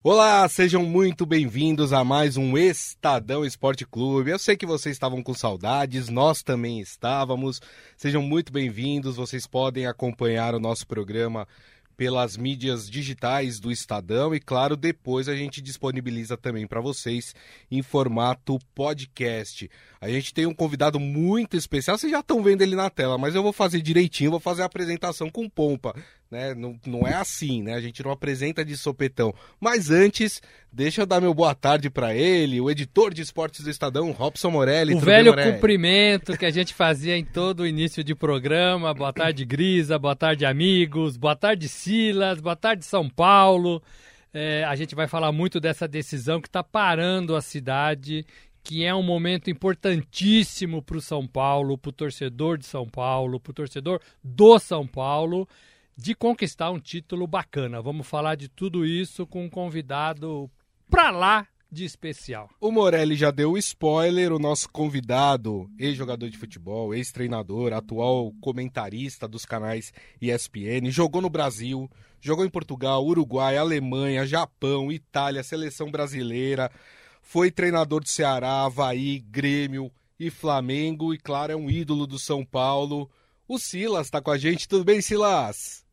Olá, sejam muito bem-vindos a mais um Estadão Esporte Clube. Eu sei que vocês estavam com saudades, nós também estávamos. Sejam muito bem-vindos. Vocês podem acompanhar o nosso programa pelas mídias digitais do Estadão e, claro, depois a gente disponibiliza também para vocês em formato podcast. A gente tem um convidado muito especial, vocês já estão vendo ele na tela, mas eu vou fazer direitinho, vou fazer a apresentação com pompa né? Não, não é assim, né? A gente não apresenta de sopetão. Mas antes, deixa eu dar meu boa tarde para ele, o editor de esportes do Estadão, Robson Morelli. O velho Morelli? cumprimento que a gente fazia em todo o início de programa. Boa tarde, Grisa. Boa tarde, amigos. Boa tarde, Silas. Boa tarde, São Paulo. É, a gente vai falar muito dessa decisão que está parando a cidade que é um momento importantíssimo para o São Paulo, para o torcedor de São Paulo, para o torcedor do São Paulo de conquistar um título bacana. Vamos falar de tudo isso com um convidado pra lá de especial. O Morelli já deu o spoiler, o nosso convidado, ex-jogador de futebol, ex-treinador, atual comentarista dos canais ESPN, jogou no Brasil, jogou em Portugal, Uruguai, Alemanha, Japão, Itália, seleção brasileira, foi treinador do Ceará, Havaí, Grêmio e Flamengo e claro, é um ídolo do São Paulo. O Silas está com a gente, tudo bem, Silas?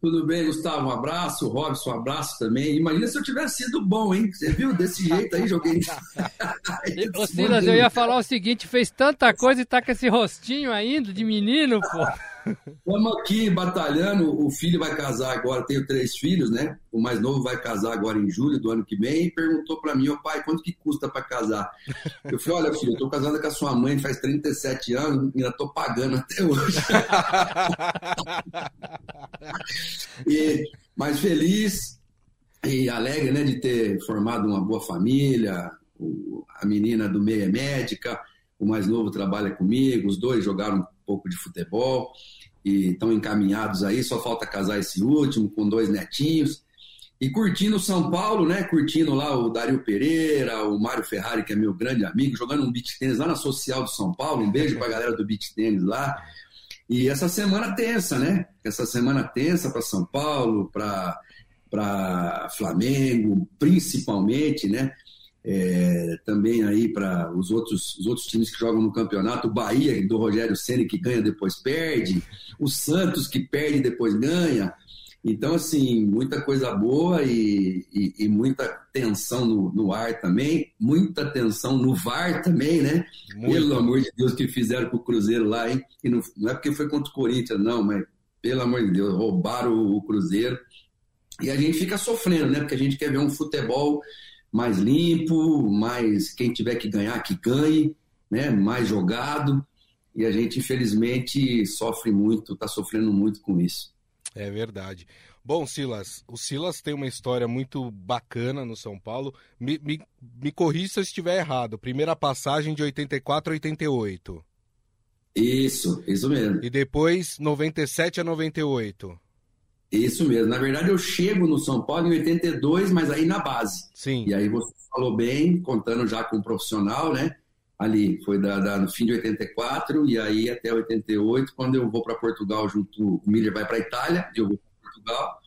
Tudo bem, Gustavo? Um abraço. Robson, um abraço também. Imagina se eu tivesse sido bom, hein? Você viu? Desse jeito aí, joguei. Ô, Silas, eu ia falar o seguinte: fez tanta coisa e tá com esse rostinho ainda de menino, pô. Estamos aqui batalhando. O filho vai casar agora, tenho três filhos, né? O mais novo vai casar agora em julho do ano que vem e perguntou para mim, ô pai, quanto que custa para casar? Eu falei, olha, filho, eu tô casando com a sua mãe faz 37 anos, ainda tô pagando até hoje. e, mas feliz e alegre, né, de ter formado uma boa família. A menina do meio é médica, o mais novo trabalha comigo, os dois jogaram pouco de futebol e estão encaminhados aí, só falta casar esse último, com dois netinhos. E curtindo São Paulo, né? Curtindo lá o Dario Pereira, o Mário Ferrari, que é meu grande amigo, jogando um beat tênis lá na Social do São Paulo. Um beijo para a galera do beat tênis lá. E essa semana tensa, né? Essa semana tensa para São Paulo, para Flamengo, principalmente, né? É, também aí para os outros, os outros times que jogam no campeonato, o Bahia do Rogério Ceni que ganha depois perde, o Santos que perde depois ganha. Então, assim, muita coisa boa e, e, e muita tensão no, no, ar também, muita tensão no VAR também, né? Muito. Pelo amor de Deus, que fizeram com o Cruzeiro lá, hein? E não, não é porque foi contra o Corinthians, não, mas pelo amor de Deus, roubaram o, o Cruzeiro. E a gente fica sofrendo, né? Porque a gente quer ver um futebol mais limpo, mais quem tiver que ganhar, que ganhe, né? mais jogado. E a gente, infelizmente, sofre muito, está sofrendo muito com isso. É verdade. Bom, Silas, o Silas tem uma história muito bacana no São Paulo. Me, me, me corrija se eu estiver errado. Primeira passagem de 84 a 88. Isso, isso mesmo. E depois 97 a 98. Isso mesmo. Na verdade, eu chego no São Paulo em 82, mas aí na base. Sim. E aí você falou bem, contando já com um profissional, né? Ali, foi da, da, no fim de 84 e aí até 88, quando eu vou para Portugal junto, o Miller vai para Itália, eu vou para Portugal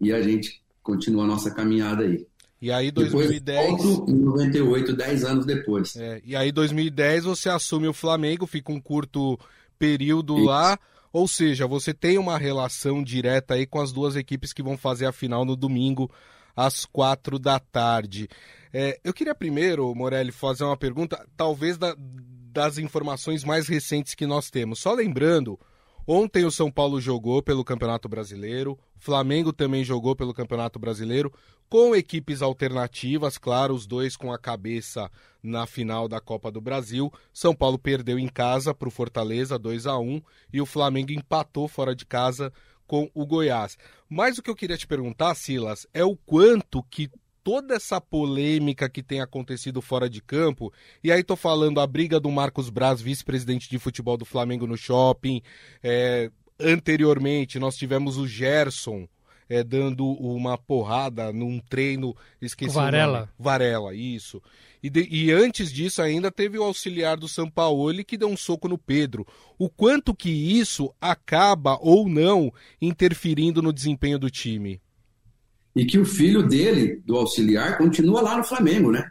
e a gente continua a nossa caminhada aí. E aí 2010... Depois, volto em 98, 10 anos depois. É, e aí 2010 você assume o Flamengo, fica um curto período Isso. lá ou seja, você tem uma relação direta aí com as duas equipes que vão fazer a final no domingo às quatro da tarde. É, eu queria primeiro, Morelli, fazer uma pergunta, talvez da, das informações mais recentes que nós temos. Só lembrando, Ontem o São Paulo jogou pelo Campeonato Brasileiro, o Flamengo também jogou pelo Campeonato Brasileiro, com equipes alternativas, claro, os dois com a cabeça na final da Copa do Brasil. São Paulo perdeu em casa para o Fortaleza 2 a 1 e o Flamengo empatou fora de casa com o Goiás. Mas o que eu queria te perguntar, Silas, é o quanto que toda essa polêmica que tem acontecido fora de campo, e aí tô falando a briga do Marcos Braz, vice-presidente de futebol do Flamengo no shopping, é, anteriormente nós tivemos o Gerson é, dando uma porrada num treino, esqueci Varela. Varela, isso. E, de, e, antes disso ainda teve o auxiliar do Sampaoli que deu um soco no Pedro. O quanto que isso acaba ou não interferindo no desempenho do time? E que o filho dele, do auxiliar, continua lá no Flamengo, né?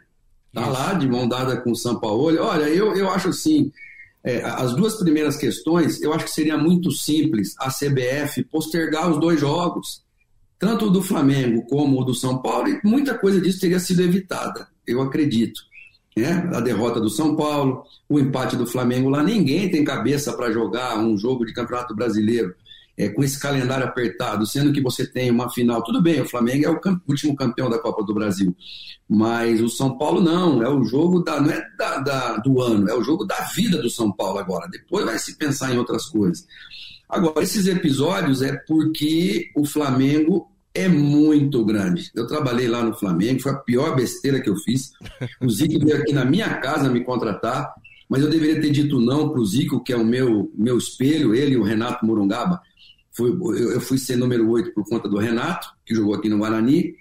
Tá Isso. lá de mão dada com o São Paulo. Olha, eu, eu acho assim, é, as duas primeiras questões, eu acho que seria muito simples a CBF postergar os dois jogos, tanto o do Flamengo como o do São Paulo, e muita coisa disso teria sido evitada, eu acredito. Né? A derrota do São Paulo, o empate do Flamengo lá, ninguém tem cabeça para jogar um jogo de Campeonato Brasileiro é, com esse calendário apertado, sendo que você tem uma final, tudo bem, o Flamengo é o camp último campeão da Copa do Brasil, mas o São Paulo não, é o jogo da, não é da, da, do ano, é o jogo da vida do São Paulo agora, depois vai se pensar em outras coisas. Agora, esses episódios é porque o Flamengo é muito grande. Eu trabalhei lá no Flamengo, foi a pior besteira que eu fiz. O Zico veio aqui na minha casa me contratar, mas eu deveria ter dito não para o Zico, que é o meu, meu espelho, ele e o Renato Morungaba Fui, eu fui ser número 8 por conta do Renato, que jogou aqui no Guarani,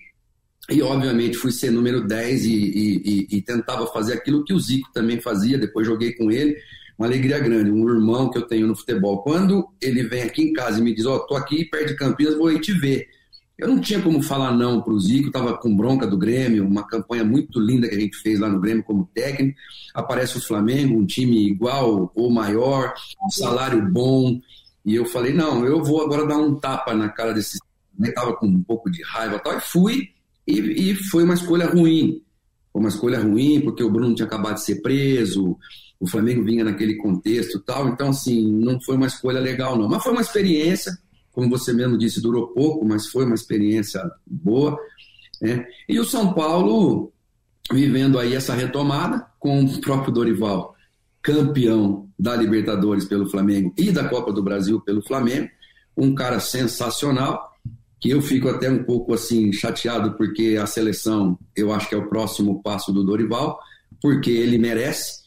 e obviamente fui ser número 10 e, e, e, tentava fazer aquilo que o Zico também fazia, depois joguei com ele, uma alegria grande, um irmão que eu tenho no futebol. Quando ele vem aqui em casa e me diz, ó, oh, tô aqui perto de Campinas, vou aí te ver. Eu não tinha como falar não para o Zico, estava com bronca do Grêmio, uma campanha muito linda que a gente fez lá no Grêmio como técnico. Aparece o Flamengo, um time igual ou maior, um salário bom, e eu falei, não, eu vou agora dar um tapa na cara desse. Estava com um pouco de raiva tal, e fui, e, e foi uma escolha ruim. Foi uma escolha ruim, porque o Bruno tinha acabado de ser preso, o Flamengo vinha naquele contexto tal, então, assim, não foi uma escolha legal, não. Mas foi uma experiência, como você mesmo disse, durou pouco, mas foi uma experiência boa. Né? E o São Paulo vivendo aí essa retomada com o próprio Dorival campeão da Libertadores pelo Flamengo e da Copa do Brasil pelo Flamengo, um cara sensacional, que eu fico até um pouco assim chateado porque a seleção, eu acho que é o próximo passo do Dorival, porque ele merece,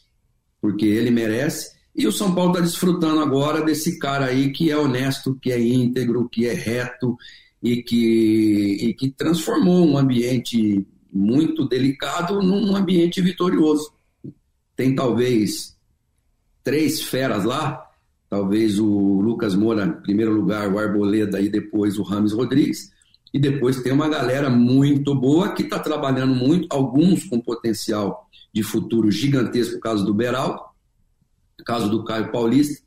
porque ele merece, e o São Paulo está desfrutando agora desse cara aí que é honesto, que é íntegro, que é reto e que, e que transformou um ambiente muito delicado num ambiente vitorioso. Tem talvez três feras lá, talvez o Lucas Moura em primeiro lugar, o Arboleda e depois o Rames Rodrigues. E depois tem uma galera muito boa que está trabalhando muito, alguns com potencial de futuro gigantesco, caso do Beral, caso do Caio Paulista,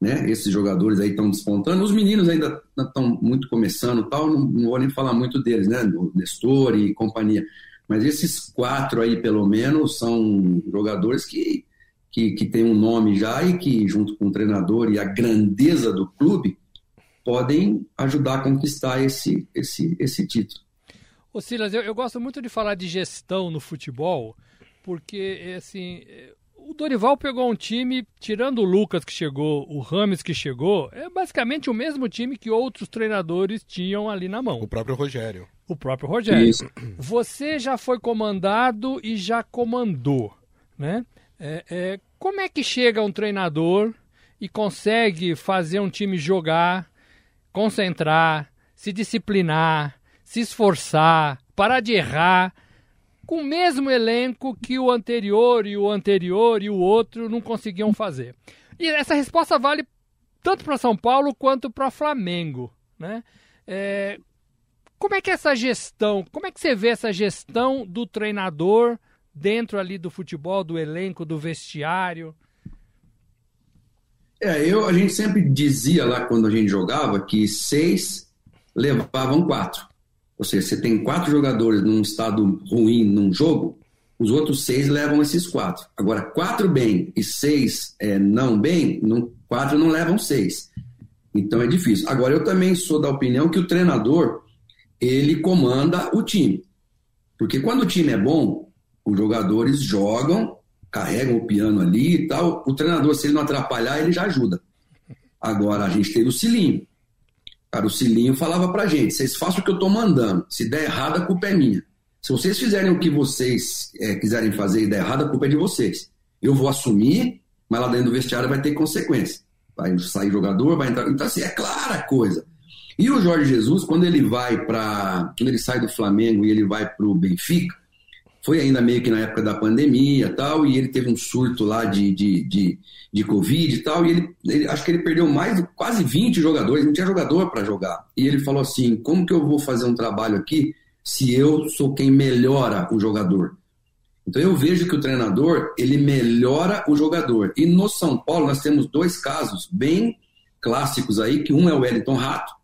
né? Esses jogadores aí estão despontando. Os meninos ainda estão muito começando, tal. Não, não, vou nem falar muito deles, né? O Nestor e companhia. Mas esses quatro aí, pelo menos, são jogadores que que, que tem um nome já e que, junto com o treinador e a grandeza do clube, podem ajudar a conquistar esse, esse, esse título. Ô Silas, eu, eu gosto muito de falar de gestão no futebol, porque assim, o Dorival pegou um time, tirando o Lucas que chegou, o Rames que chegou, é basicamente o mesmo time que outros treinadores tinham ali na mão. O próprio Rogério. O próprio Rogério. Isso. Você já foi comandado e já comandou, né? É, é, como é que chega um treinador e consegue fazer um time jogar, concentrar, se disciplinar, se esforçar, parar de errar, com o mesmo elenco que o anterior e o anterior e o outro não conseguiam fazer? E essa resposta vale tanto para São Paulo quanto para Flamengo, né? É, como é que é essa gestão, como é que você vê essa gestão do treinador dentro ali do futebol, do elenco, do vestiário? É, eu, a gente sempre dizia lá quando a gente jogava que seis levavam quatro. Ou seja, você tem quatro jogadores num estado ruim num jogo, os outros seis levam esses quatro. Agora, quatro bem e seis é, não bem, não, quatro não levam seis. Então é difícil. Agora, eu também sou da opinião que o treinador ele comanda o time. Porque quando o time é bom, os jogadores jogam, carregam o piano ali e tal. O treinador, se ele não atrapalhar, ele já ajuda. Agora, a gente teve o Cilinho. Cara, o Cilinho falava pra gente: vocês façam o que eu tô mandando. Se der errado, a culpa é minha. Se vocês fizerem o que vocês é, quiserem fazer e der errado, a culpa é de vocês. Eu vou assumir, mas lá dentro do vestiário vai ter consequência. Vai sair jogador, vai entrar. Então, assim, é clara a coisa. E o Jorge Jesus, quando ele vai para. Quando ele sai do Flamengo e ele vai para o Benfica, foi ainda meio que na época da pandemia tal, e ele teve um surto lá de, de, de, de Covid e tal, e ele, ele, acho que ele perdeu mais quase 20 jogadores, não tinha jogador para jogar. E ele falou assim: como que eu vou fazer um trabalho aqui se eu sou quem melhora o jogador. Então eu vejo que o treinador, ele melhora o jogador. E no São Paulo nós temos dois casos bem clássicos aí, que um é o Wellington Rato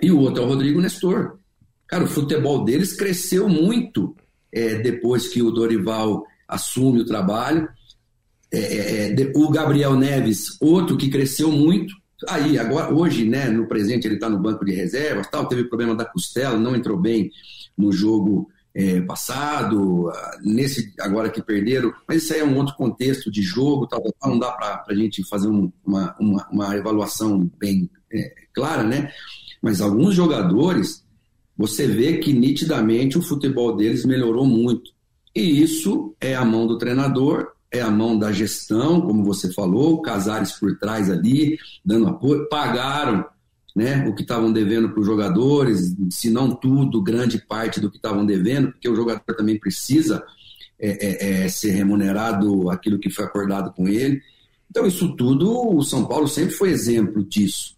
e o outro é o Rodrigo Nestor. Cara, o futebol deles cresceu muito é, depois que o Dorival assume o trabalho. É, é, é o Gabriel Neves, outro que cresceu muito. Aí, agora, hoje, né, no presente, ele está no banco de reservas, tal, teve problema da costela, não entrou bem no jogo é, passado, nesse agora que perderam, mas isso aí é um outro contexto de jogo, tal, tal não dá para a gente fazer um, uma, uma, uma, avaliação bem é, clara, né? Mas alguns jogadores, você vê que nitidamente o futebol deles melhorou muito. E isso é a mão do treinador, é a mão da gestão, como você falou, Casares por trás ali, dando apoio, pagaram né, o que estavam devendo para os jogadores, se não tudo, grande parte do que estavam devendo, porque o jogador também precisa é, é, é, ser remunerado aquilo que foi acordado com ele. Então, isso tudo, o São Paulo sempre foi exemplo disso.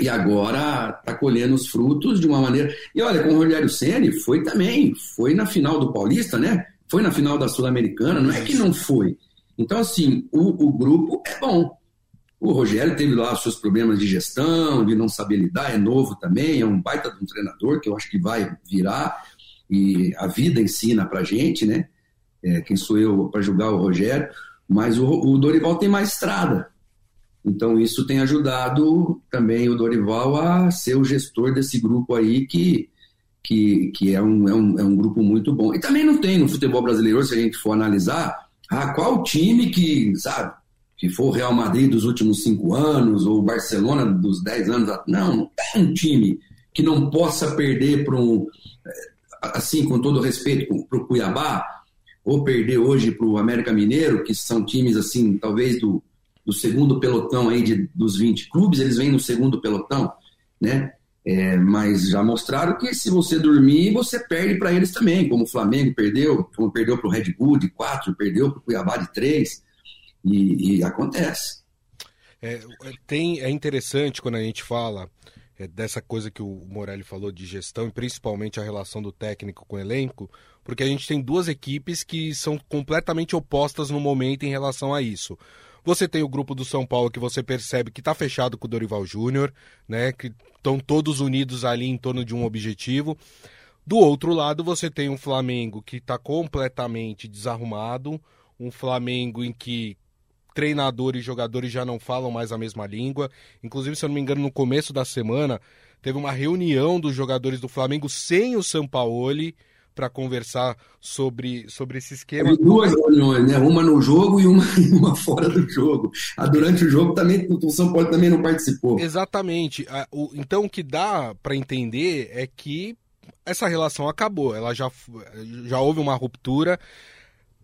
E agora está colhendo os frutos de uma maneira. E olha, com o Rogério Ceni foi também, foi na final do Paulista, né? Foi na final da Sul-Americana, não é que não foi. Então, assim, o, o grupo é bom. O Rogério teve lá os seus problemas de gestão, de não saber lidar, é novo também, é um baita de um treinador que eu acho que vai virar e a vida ensina pra gente, né? É, quem sou eu para julgar o Rogério? Mas o, o, Dorival tem mais estrada. Então isso tem ajudado também o Dorival a ser o gestor desse grupo aí que, que, que é, um, é, um, é um grupo muito bom. E também não tem no futebol brasileiro, se a gente for analisar, ah, qual time que, sabe, que for o Real Madrid dos últimos cinco anos, ou Barcelona dos dez anos. Não, não tem um time que não possa perder para um, eh, assim, com todo respeito, para o Cuiabá, ou perder hoje para o América Mineiro, que são times, assim, talvez do, do segundo pelotão aí de, dos 20 clubes, eles vêm no segundo pelotão, né? É, mas já mostraram que se você dormir, você perde para eles também, como o Flamengo perdeu, como perdeu para o Red Bull de 4, perdeu para o Cuiabá de 3. E, e acontece. É, é, tem, é interessante quando a gente fala é, dessa coisa que o Morelli falou de gestão e principalmente a relação do técnico com o elenco, porque a gente tem duas equipes que são completamente opostas no momento em relação a isso. Você tem o grupo do São Paulo que você percebe que está fechado com o Dorival Júnior, né? Que estão todos unidos ali em torno de um objetivo. Do outro lado, você tem um Flamengo que está completamente desarrumado, um Flamengo em que treinador e jogadores já não falam mais a mesma língua. Inclusive, se eu não me engano, no começo da semana, teve uma reunião dos jogadores do Flamengo sem o Sampaoli para conversar sobre, sobre esse esquema. Teve duas reuniões, né? Uma no jogo e uma, uma fora do jogo. A, durante o jogo também o São Paulo também não participou. Exatamente. Então o que dá para entender é que essa relação acabou. Ela já, já houve uma ruptura.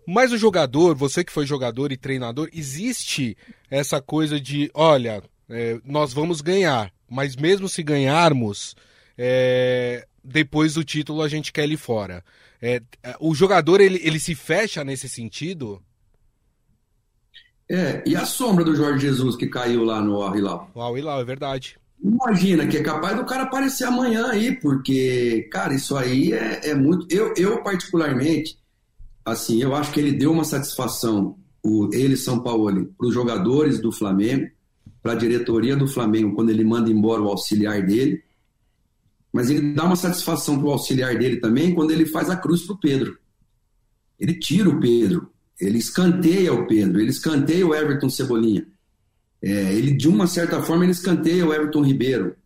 Mas o jogador, você que foi jogador e treinador, existe essa coisa de, olha, é, nós vamos ganhar, mas mesmo se ganharmos, é, depois do título a gente quer ele fora. É, o jogador ele, ele se fecha nesse sentido? É, e a sombra do Jorge Jesus que caiu lá no Al Hilal? O Al Hilal, é verdade. Imagina que é capaz do cara aparecer amanhã aí, porque, cara, isso aí é, é muito. Eu, eu, particularmente, assim, eu acho que ele deu uma satisfação, o, ele, São Paulo, para os jogadores do Flamengo, para a diretoria do Flamengo, quando ele manda embora o auxiliar dele, mas ele dá uma satisfação para o auxiliar dele também quando ele faz a cruz para o Pedro. Ele tira o Pedro, ele escanteia o Pedro, ele escanteia o Everton Cebolinha. É, ele, de uma certa forma, ele escanteia o Everton Ribeiro.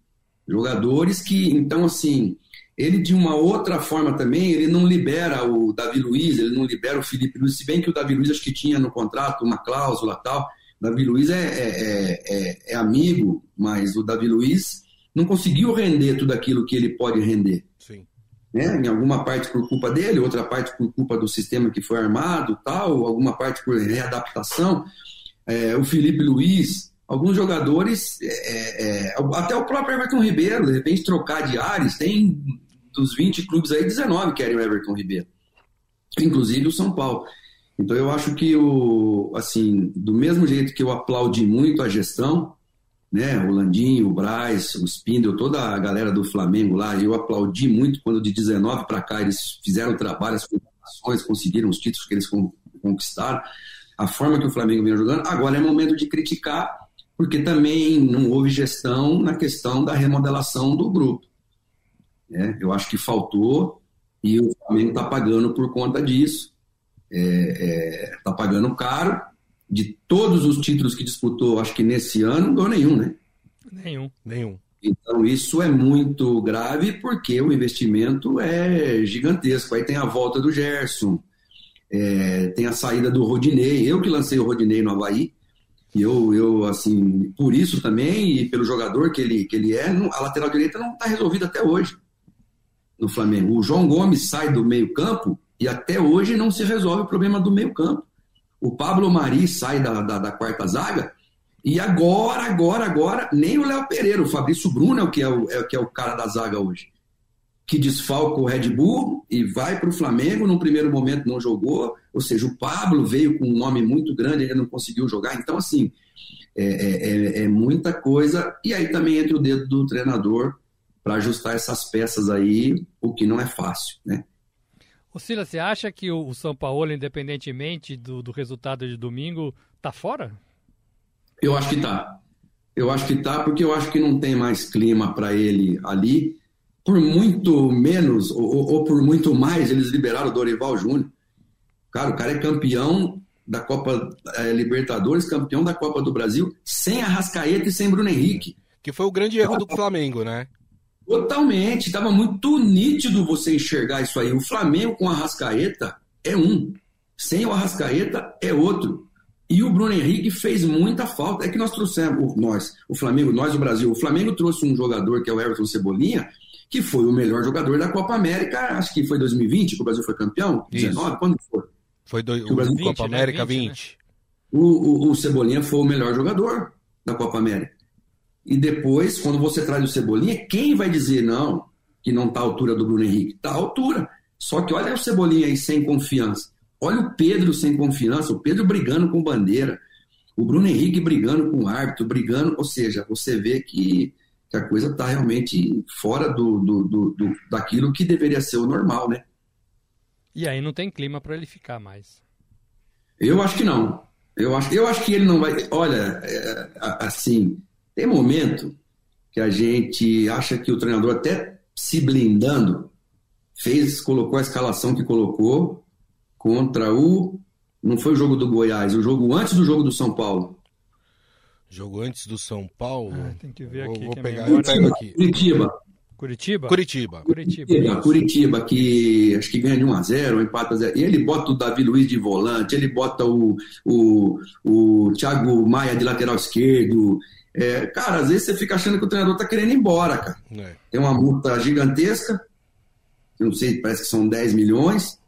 Jogadores que, então, assim, ele, de uma outra forma também, ele não libera o Davi Luiz, ele não libera o Felipe Luiz, se bem que o Davi Luiz acho que tinha no contrato uma cláusula tal. Davi Luiz é, é, é, é amigo, mas o Davi Luiz não conseguiu render tudo aquilo que ele pode render. Sim. Né? Em alguma parte por culpa dele, outra parte por culpa do sistema que foi armado, tal, alguma parte por readaptação. É, o Felipe Luiz, alguns jogadores, é, é, até o próprio Everton Ribeiro, de repente trocar de ares, tem dos 20 clubes aí, 19 querem o Everton Ribeiro. Inclusive o São Paulo. Então eu acho que o assim, do mesmo jeito que eu aplaudi muito a gestão, né? O Landinho, o Braz, o Spindle, toda a galera do Flamengo lá. Eu aplaudi muito quando de 19 para cá eles fizeram o trabalho, as conseguiram os títulos que eles conquistaram. A forma que o Flamengo vem jogando. Agora é momento de criticar, porque também não houve gestão na questão da remodelação do grupo. Né? Eu acho que faltou e o Flamengo está pagando por conta disso. Está é, é, tá pagando caro de todos os títulos que disputou, acho que nesse ano, não ganhou nenhum, né? Nenhum. Nenhum. Então, isso é muito grave porque o investimento é gigantesco. Aí tem a volta do Gerson, é, tem a saída do Rodinei. Eu que lancei o Rodinei no Havaí, e eu, eu, assim, por isso também, e pelo jogador que ele, que ele é, a lateral direita não está resolvida até hoje no Flamengo. O João Gomes sai do meio-campo e até hoje não se resolve o problema do meio-campo. O Pablo Mari sai da, da, da, quarta zaga. E agora, agora, agora, nem o Léo Pereira, o Fabrício Bruno é o que é o, é, que é o cara da zaga hoje. Que desfalca o Red Bull e vai para o Flamengo. No primeiro momento não jogou. Ou seja, o Pablo veio com um nome muito grande, ainda não conseguiu jogar. Então, assim, é, é, é, é muita coisa. E aí também entra o dedo do treinador para ajustar essas peças aí, o que não é fácil, né? Silas, você acha que o São Paulo, independentemente do, do resultado de domingo, tá fora? Eu acho que tá. Eu acho que tá, porque eu acho que não tem mais clima para ele ali. Por muito menos, ou, ou, por muito mais, eles liberaram o Dorival Júnior. Cara, o cara é campeão da Copa é, Libertadores, campeão da Copa do Brasil, sem Arrascaeta e sem Bruno Henrique. Que foi o grande erro do Flamengo, né? Totalmente, estava muito nítido você enxergar isso aí. O Flamengo com a Arrascaeta é um, sem o Arrascaeta é outro. E o Bruno Henrique fez muita falta. É que nós trouxemos, nós, o Flamengo, nós, o Brasil, o Flamengo trouxe um jogador que é o Everton Cebolinha, que foi o melhor jogador da Copa América, acho que foi 2020 que o Brasil foi campeão, 19, quando foi? Foi do, o, Brasil, 20, Copa né? América 20. 20. Né? O, o, o Cebolinha foi o melhor jogador da Copa América. E depois, quando você traz o Cebolinha, quem vai dizer não, que não está à altura do Bruno Henrique? Está à altura. Só que olha o Cebolinha aí sem confiança. Olha o Pedro sem confiança, o Pedro brigando com bandeira, o Bruno Henrique brigando com o árbitro, brigando, ou seja, você vê que, que a coisa está realmente fora do, do, do, do, daquilo que deveria ser o normal, né? E aí não tem clima para ele ficar mais. Eu acho que não. Eu acho, eu acho que ele não vai. Olha, é, assim, tem momento que a gente acha que o treinador, até se blindando, fez, colocou a escalação que colocou contra o. Não foi o jogo do Goiás, o jogo antes do jogo do São Paulo. Jogo antes do São Paulo. Ah, tem que ver aqui. Vou, vou pegar, eu pego aqui. Curitiba. Curitiba? Curitiba. Curitiba, Curitiba, que acho que ganha de 1 a 0 empata a 0. E ele bota o Davi Luiz de volante, ele bota o, o, o Thiago Maia de lateral esquerdo, é, cara, às vezes você fica achando que o treinador tá querendo ir embora, cara. É. Tem uma multa gigantesca, não sei, parece que são 10 milhões.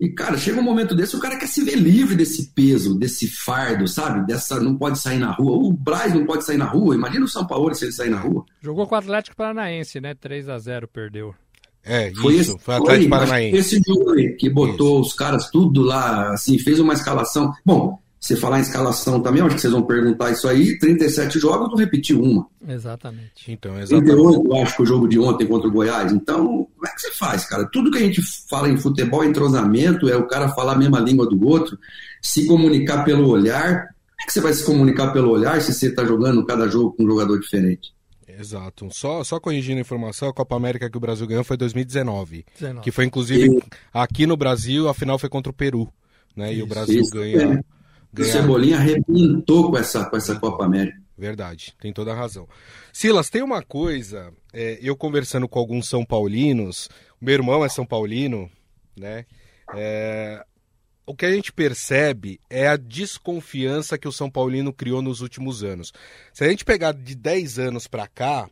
E, cara, chega um momento desse, o cara quer se ver livre desse peso, desse fardo, sabe? Dessa, não pode sair na rua. O Braz não pode sair na rua. Imagina o São Paulo se ele sair na rua. Jogou com o Atlético Paranaense, né? 3 a 0 perdeu. É, foi isso, esse, foi o Atlético foi, Paranaense. Esse jogo aí, que botou isso. os caras tudo lá, assim, fez uma escalação. Bom, você falar em escalação também, acho que vocês vão perguntar isso aí. 37 jogos, não repetiu uma. Exatamente. Então, exatamente. 38, acho que o jogo de ontem contra o Goiás. Então, como é que você faz, cara? Tudo que a gente fala em futebol é entrosamento, é o cara falar a mesma língua do outro, se comunicar pelo olhar. Como é que você vai se comunicar pelo olhar se você está jogando cada jogo com um jogador diferente? Exato. Só, só corrigindo a informação, a Copa América que o Brasil ganhou foi 2019. 19. Que foi, inclusive, e... aqui no Brasil, a final foi contra o Peru. Né? Isso, e o Brasil isso, ganha. É Ganhar... O Cebolinha arrebentou com essa, com essa Copa América. Verdade, tem toda a razão. Silas, tem uma coisa, é, eu conversando com alguns São Paulinos, meu irmão é São Paulino, né? É, o que a gente percebe é a desconfiança que o São Paulino criou nos últimos anos. Se a gente pegar de 10 anos para cá,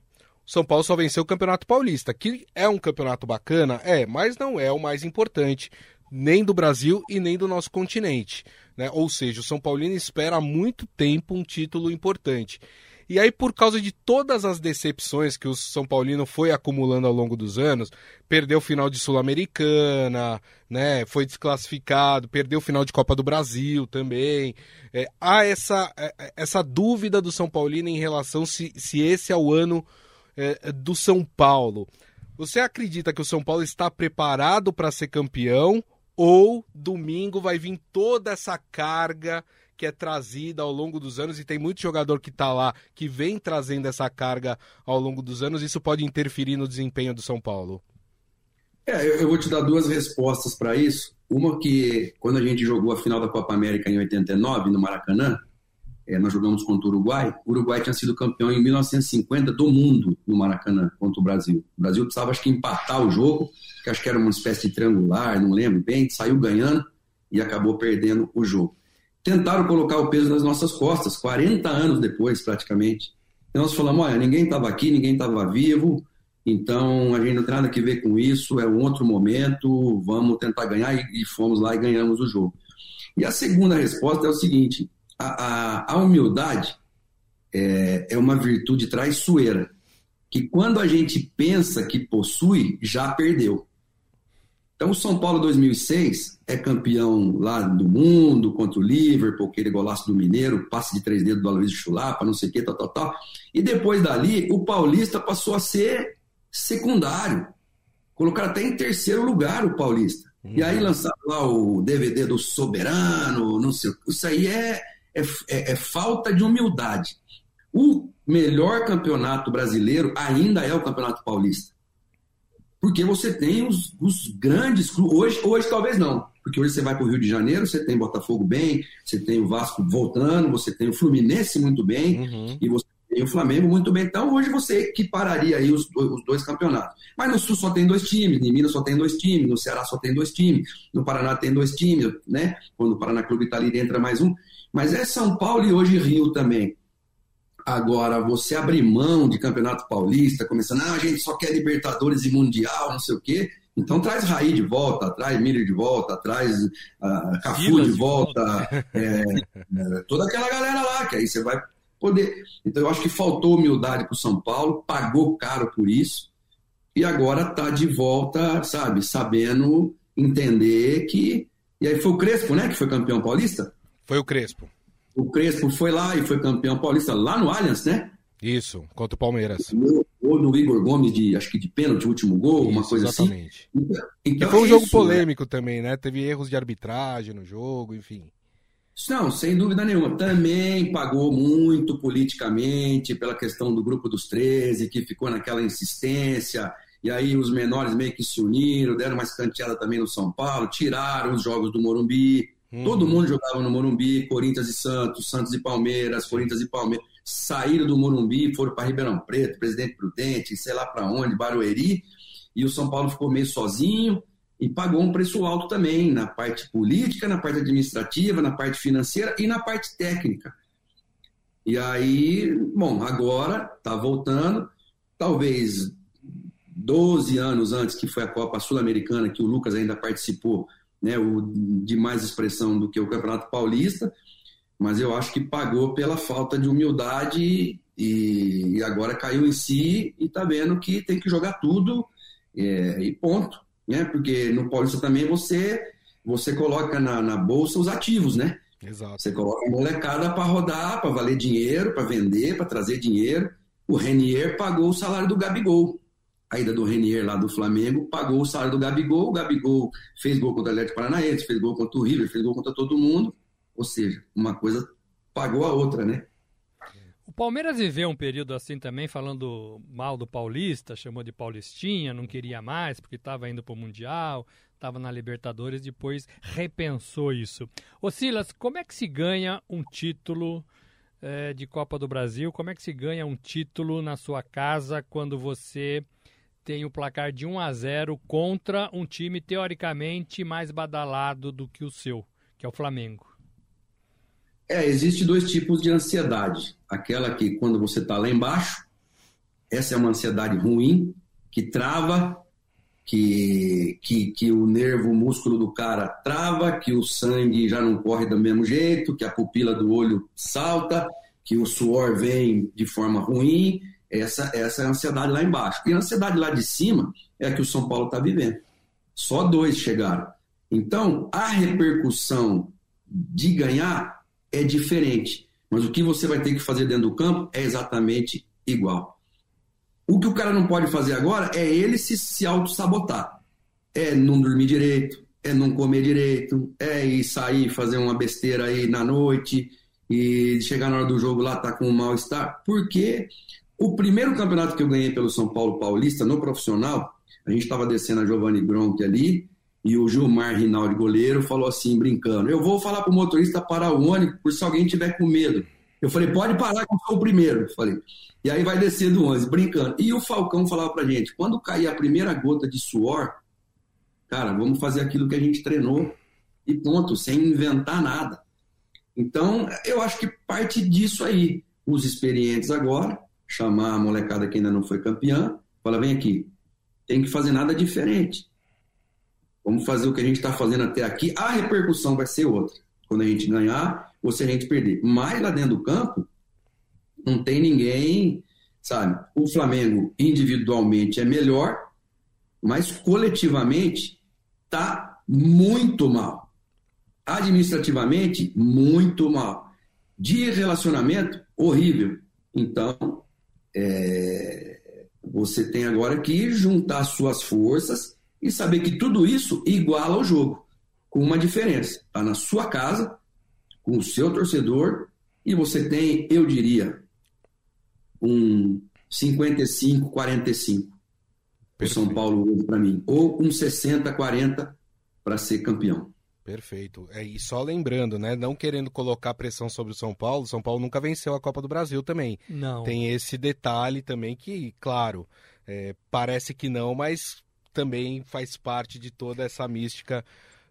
o São Paulo só venceu o Campeonato Paulista, que é um campeonato bacana, é, mas não é o mais importante, nem do Brasil e nem do nosso continente. Né? Ou seja, o São Paulino espera há muito tempo um título importante. E aí, por causa de todas as decepções que o São Paulino foi acumulando ao longo dos anos, perdeu o final de Sul-Americana, né? Foi desclassificado, perdeu o final de Copa do Brasil também. É, há essa, é, é, essa dúvida do São Paulino em relação se, se esse é o ano é, do São Paulo. Você acredita que o São Paulo está preparado para ser campeão ou domingo vai vir toda essa carga que é trazida ao longo dos anos e tem muito jogador que está lá que vem trazendo essa carga ao longo dos anos, isso pode interferir no desempenho do São Paulo? É, eu vou te dar duas respostas para isso. Uma que quando a gente jogou a final da Copa América em 89 no Maracanã, é, nós jogamos contra o Uruguai. O Uruguai tinha sido campeão em 1950 do mundo no Maracanã contra o Brasil. O Brasil precisava, acho que, empatar o jogo, que acho que era uma espécie de triangular, não lembro bem, saiu ganhando e acabou perdendo o jogo. Tentaram colocar o peso nas nossas costas, 40 anos depois, praticamente. E nós falamos: olha, ninguém estava aqui, ninguém estava vivo, então a gente não tem nada a ver com isso, é um outro momento, vamos tentar ganhar, e, e fomos lá e ganhamos o jogo. E a segunda resposta é o seguinte: a, a, a humildade é, é uma virtude traiçoeira, que quando a gente pensa que possui, já perdeu. Então, o São Paulo 2006 é campeão lá do mundo contra o Liverpool, aquele golaço do Mineiro, passe de três dedos do Aloysio Chulapa, não sei o que, tal, tal, tal. E depois dali, o Paulista passou a ser secundário. Colocaram até em terceiro lugar o Paulista. Uhum. E aí uhum. lançaram lá o DVD do Soberano, não sei. Isso aí é, é, é, é falta de humildade. O melhor campeonato brasileiro ainda é o Campeonato Paulista. Porque você tem os, os grandes clubes. Hoje, hoje talvez não. Porque hoje você vai para o Rio de Janeiro, você tem Botafogo bem, você tem o Vasco voltando, você tem o Fluminense muito bem, uhum. e você tem o Flamengo muito bem. Então, hoje você equipararia aí os, os dois campeonatos. Mas no Sul só tem dois times, em Minas só tem dois times, no Ceará só tem dois times, no Paraná tem dois times, né? Quando o Paraná Clube está ali, entra mais um. Mas é São Paulo e hoje Rio também. Agora, você abrir mão de Campeonato Paulista, começando, ah, a gente só quer Libertadores e Mundial, não sei o quê. Então traz Raí de volta, traz Miller de volta, traz uh, Cafu de, de volta, volta. É, é, toda aquela galera lá, que aí você vai poder. Então eu acho que faltou humildade para o São Paulo, pagou caro por isso, e agora está de volta, sabe, sabendo entender que. E aí foi o Crespo, né, que foi campeão paulista? Foi o Crespo. O Crespo foi lá e foi campeão paulista lá no Allianz, né? Isso, contra o Palmeiras. Ou do Igor Gomes, de, acho que de pênalti, último gol, Isso, uma coisa assim. exatamente. assim. Então, e foi um jogo isso, polêmico né? também, né? Teve erros de arbitragem no jogo, enfim. Não, sem dúvida nenhuma. Também pagou muito politicamente pela questão do grupo dos 13, que ficou naquela insistência. E aí os menores meio que se uniram, deram uma escanteada também no São Paulo, tiraram os jogos do Morumbi. Uhum. Todo mundo jogava no Morumbi, Corinthians e Santos, Santos e Palmeiras, Corinthians e Palmeiras. Saíram do Morumbi, foram para Ribeirão Preto, Presidente Prudente, sei lá para onde, Barueri. E o São Paulo ficou meio sozinho e pagou um preço alto também na parte política, na parte administrativa, na parte financeira e na parte técnica. E aí, bom, agora está voltando, talvez 12 anos antes que foi a Copa Sul-Americana, que o Lucas ainda participou, né, o, de mais expressão do que o Campeonato Paulista, mas eu acho que pagou pela falta de humildade e, e agora caiu em si e está vendo que tem que jogar tudo é, e ponto, né? Porque no Paulista também você você coloca na, na bolsa os ativos, né? Exato. Você coloca a molecada para rodar, para valer dinheiro, para vender, para trazer dinheiro. O Renier pagou o salário do Gabigol a ida do Renier lá do Flamengo, pagou o salário do Gabigol, o Gabigol fez gol contra o Atlético Paranaense, fez gol contra o River, fez gol contra todo mundo, ou seja, uma coisa pagou a outra, né? O Palmeiras viveu um período assim também, falando mal do Paulista, chamou de Paulistinha, não queria mais porque estava indo para o Mundial, estava na Libertadores, depois repensou isso. Ô Silas, como é que se ganha um título é, de Copa do Brasil? Como é que se ganha um título na sua casa quando você tem o placar de 1 a 0 contra um time teoricamente mais badalado do que o seu, que é o Flamengo. É, existe dois tipos de ansiedade. Aquela que quando você está lá embaixo, essa é uma ansiedade ruim, que trava, que, que, que o nervo, o músculo do cara trava, que o sangue já não corre do mesmo jeito, que a pupila do olho salta, que o suor vem de forma ruim, essa, essa é a ansiedade lá embaixo. E a ansiedade lá de cima é a que o São Paulo está vivendo. Só dois chegaram. Então, a repercussão de ganhar é diferente. Mas o que você vai ter que fazer dentro do campo é exatamente igual. O que o cara não pode fazer agora é ele se, se auto-sabotar. É não dormir direito, é não comer direito, é ir sair, fazer uma besteira aí na noite e chegar na hora do jogo lá tá com um mal-estar. Porque o primeiro campeonato que eu ganhei pelo São Paulo Paulista, no profissional, a gente estava descendo a Giovanni Gronk ali, e o Gilmar Rinaldi, goleiro, falou assim, brincando: Eu vou falar para o motorista parar o ônibus por se alguém tiver com medo. Eu falei: Pode parar que eu sou o primeiro. Falei. E aí vai descer do 11, brincando. E o Falcão falava para gente: Quando cair a primeira gota de suor, cara, vamos fazer aquilo que a gente treinou e ponto, sem inventar nada. Então, eu acho que parte disso aí. Os experientes agora, chamar a molecada que ainda não foi campeã, fala: Vem aqui, tem que fazer nada diferente Vamos fazer o que a gente está fazendo até aqui. A repercussão vai ser outra. Quando a gente ganhar ou se a gente perder. Mas lá dentro do campo, não tem ninguém, sabe? O Flamengo individualmente é melhor, mas coletivamente tá muito mal. Administrativamente, muito mal. De relacionamento, horrível. Então, é... você tem agora que juntar suas forças e saber que tudo isso iguala o jogo, com uma diferença. Está na sua casa, com o seu torcedor, e você tem, eu diria, um 55, 45 o São Paulo para mim, ou um 60, 40 para ser campeão. Perfeito. É, e só lembrando, né? Não querendo colocar pressão sobre o São Paulo, o São Paulo nunca venceu a Copa do Brasil também. Não. Tem esse detalhe também que, claro, é, parece que não, mas também faz parte de toda essa mística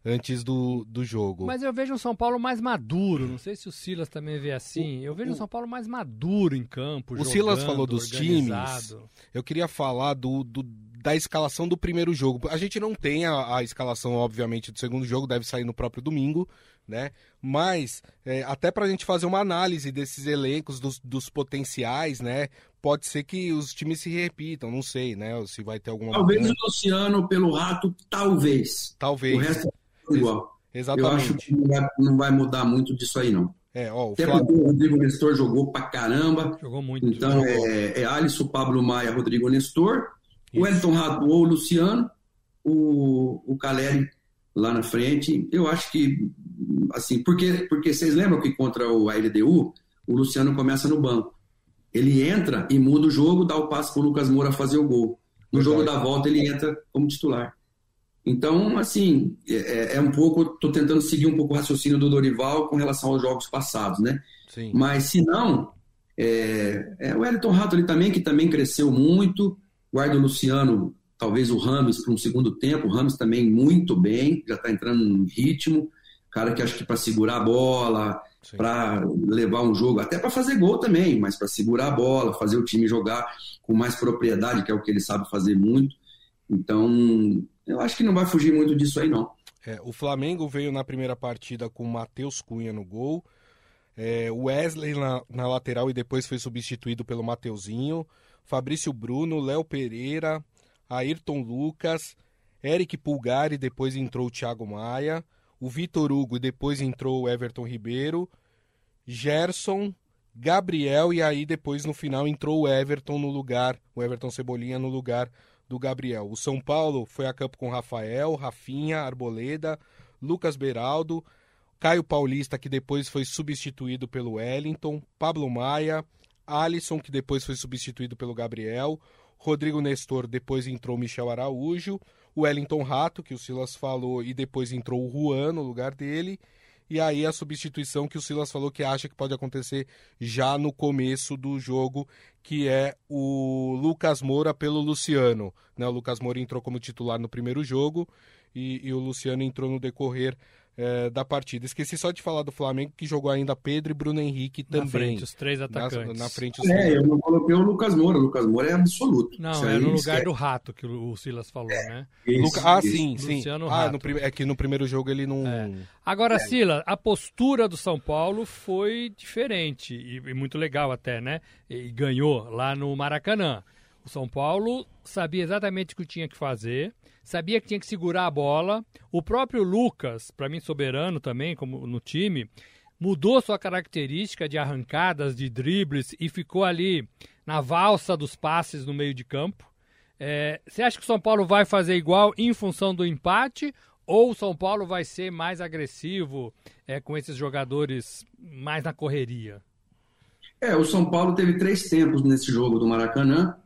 antes do, do jogo. Mas eu vejo um São Paulo mais maduro. Não sei se o Silas também vê assim. Eu vejo um São Paulo mais maduro em campo. O jogando, Silas falou dos organizado. times. Eu queria falar do, do, da escalação do primeiro jogo. A gente não tem a, a escalação, obviamente, do segundo jogo, deve sair no próprio domingo né? Mas é, até para a gente fazer uma análise desses elencos, dos, dos, potenciais, né? Pode ser que os times se repitam, não sei, né? Se vai ter alguma. Talvez o Luciano pelo rato, talvez. Talvez. O resto é igual. Exatamente. Eu acho que não vai, não vai mudar muito disso aí, não. É, ó, o Até Flávio... porque o Rodrigo Nestor jogou pra caramba. Jogou muito. Então jogou. é, é Alisson, Pablo Maia, Rodrigo Nestor, Isso. o Elton Rato ou o Luciano, o, o Caleri lá na frente. Eu acho que, assim, porque, porque vocês lembram que contra o LDU, o Luciano começa no banco. Ele entra e muda o jogo, dá o passe para o Lucas Moura fazer o gol. No jogo da volta, ele entra como titular. Então, assim, é, é um pouco. Estou tentando seguir um pouco o raciocínio do Dorival com relação aos jogos passados, né? Sim. Mas se não, é, é o Elton Rato ali também, que também cresceu muito. Guarda o Luciano talvez o Rames para um segundo tempo, o Rames também muito bem, já está entrando no ritmo, cara que acho que para segurar a bola, para levar um jogo, até para fazer gol também, mas para segurar a bola, fazer o time jogar com mais propriedade, que é o que ele sabe fazer muito. Então, eu acho que não vai fugir muito disso aí, não. É, o Flamengo veio na primeira partida com o Matheus Cunha no gol, é, Wesley na, na, lateral e depois foi substituído pelo Mateuzinho, Fabrício Bruno, Léo Pereira, Ayrton Lucas, Eric Pulgari, depois entrou o Thiago Maia, o Vitor Hugo depois entrou o Everton Ribeiro, Gerson, Gabriel e aí depois no final entrou o Everton no lugar, o Everton Cebolinha no lugar do Gabriel. O São Paulo foi a campo com Rafael, Rafinha, Arboleda, Lucas Beraldo, Caio Paulista, que depois foi substituído pelo Wellington, Pablo Maia, Alisson, que depois foi substituído pelo Gabriel, Rodrigo Nestor, depois entrou Michel Araújo, o Wellington Rato, que o Silas falou, e depois entrou o Juan no lugar dele. E aí a substituição que o Silas falou que acha que pode acontecer já no começo do jogo, que é o Lucas Moura pelo Luciano. Né? O Lucas Moura entrou como titular no primeiro jogo e, e o Luciano entrou no decorrer é, da partida. Esqueci só de falar do Flamengo, que jogou ainda Pedro e Bruno Henrique também. Na frente, os três atacantes. Na, na frente, os é, três. eu não coloquei o Lucas Moura. O Lucas Moura é absoluto. Não, Isso é no lugar do Rato, que o Silas falou, é, né? Isso, Luca... Ah, isso. sim, sim. Luciano ah, no, é que no primeiro jogo ele não... É. Agora, é. Silas, a postura do São Paulo foi diferente, e, e muito legal até, né? E ganhou lá no Maracanã. O São Paulo sabia exatamente o que tinha que fazer, sabia que tinha que segurar a bola. O próprio Lucas, para mim soberano também, como no time, mudou sua característica de arrancadas, de dribles e ficou ali na valsa dos passes no meio de campo. É, você acha que o São Paulo vai fazer igual em função do empate ou o São Paulo vai ser mais agressivo é, com esses jogadores mais na correria? É, o São Paulo teve três tempos nesse jogo do Maracanã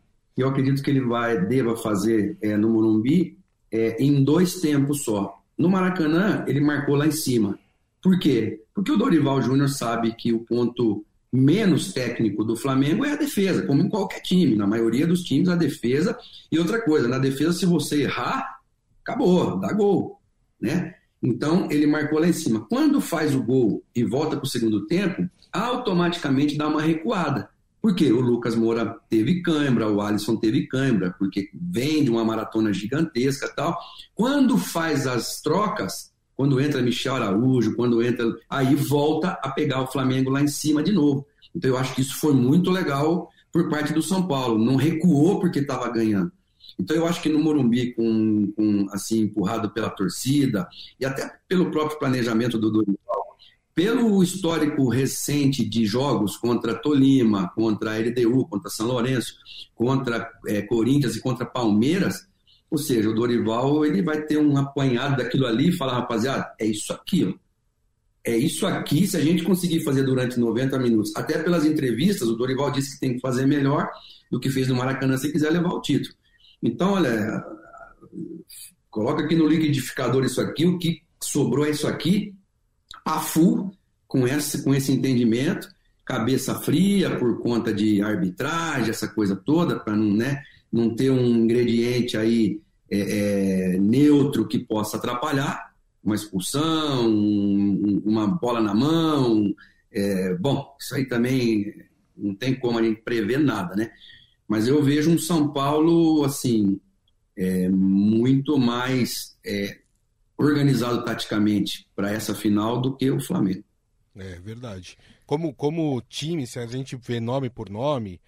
eu acredito que ele vai deva fazer é, no Morumbi é, em dois tempos só. No Maracanã, ele marcou lá em cima. Por quê? Porque o Dorival Júnior sabe que o ponto menos técnico do Flamengo é a defesa, como em qualquer time. Na maioria dos times, a defesa. E outra coisa, na defesa, se você errar, acabou, dá gol. Né? Então, ele marcou lá em cima. Quando faz o gol e volta para o segundo tempo, automaticamente dá uma recuada. Porque o Lucas Moura teve cãibra, o Alisson teve cãibra, porque vem de uma maratona gigantesca tal. Quando faz as trocas, quando entra Michel Araújo, quando entra. Aí volta a pegar o Flamengo lá em cima de novo. Então eu acho que isso foi muito legal por parte do São Paulo. Não recuou porque estava ganhando. Então eu acho que no Morumbi, com, com, assim empurrado pela torcida e até pelo próprio planejamento do Dorival, pelo histórico recente de jogos contra Tolima, contra a LDU, contra São Lourenço, contra é, Corinthians e contra Palmeiras, ou seja, o Dorival ele vai ter um apanhado daquilo ali e falar, rapaziada, é isso aqui, ó. É isso aqui, se a gente conseguir fazer durante 90 minutos, até pelas entrevistas, o Dorival disse que tem que fazer melhor do que fez no Maracanã se quiser levar o título. Então, olha, coloca aqui no liquidificador isso aqui, o que sobrou é isso aqui, a full com esse, com esse entendimento, cabeça fria por conta de arbitragem, essa coisa toda, para não, né, não ter um ingrediente aí é, é, neutro que possa atrapalhar, uma expulsão, um, uma bola na mão. É, bom, isso aí também não tem como a gente prever nada, né? Mas eu vejo um São Paulo, assim, é, muito mais é, organizado taticamente para essa final do que o Flamengo. É verdade. Como, como time, se a gente vê nome por nome,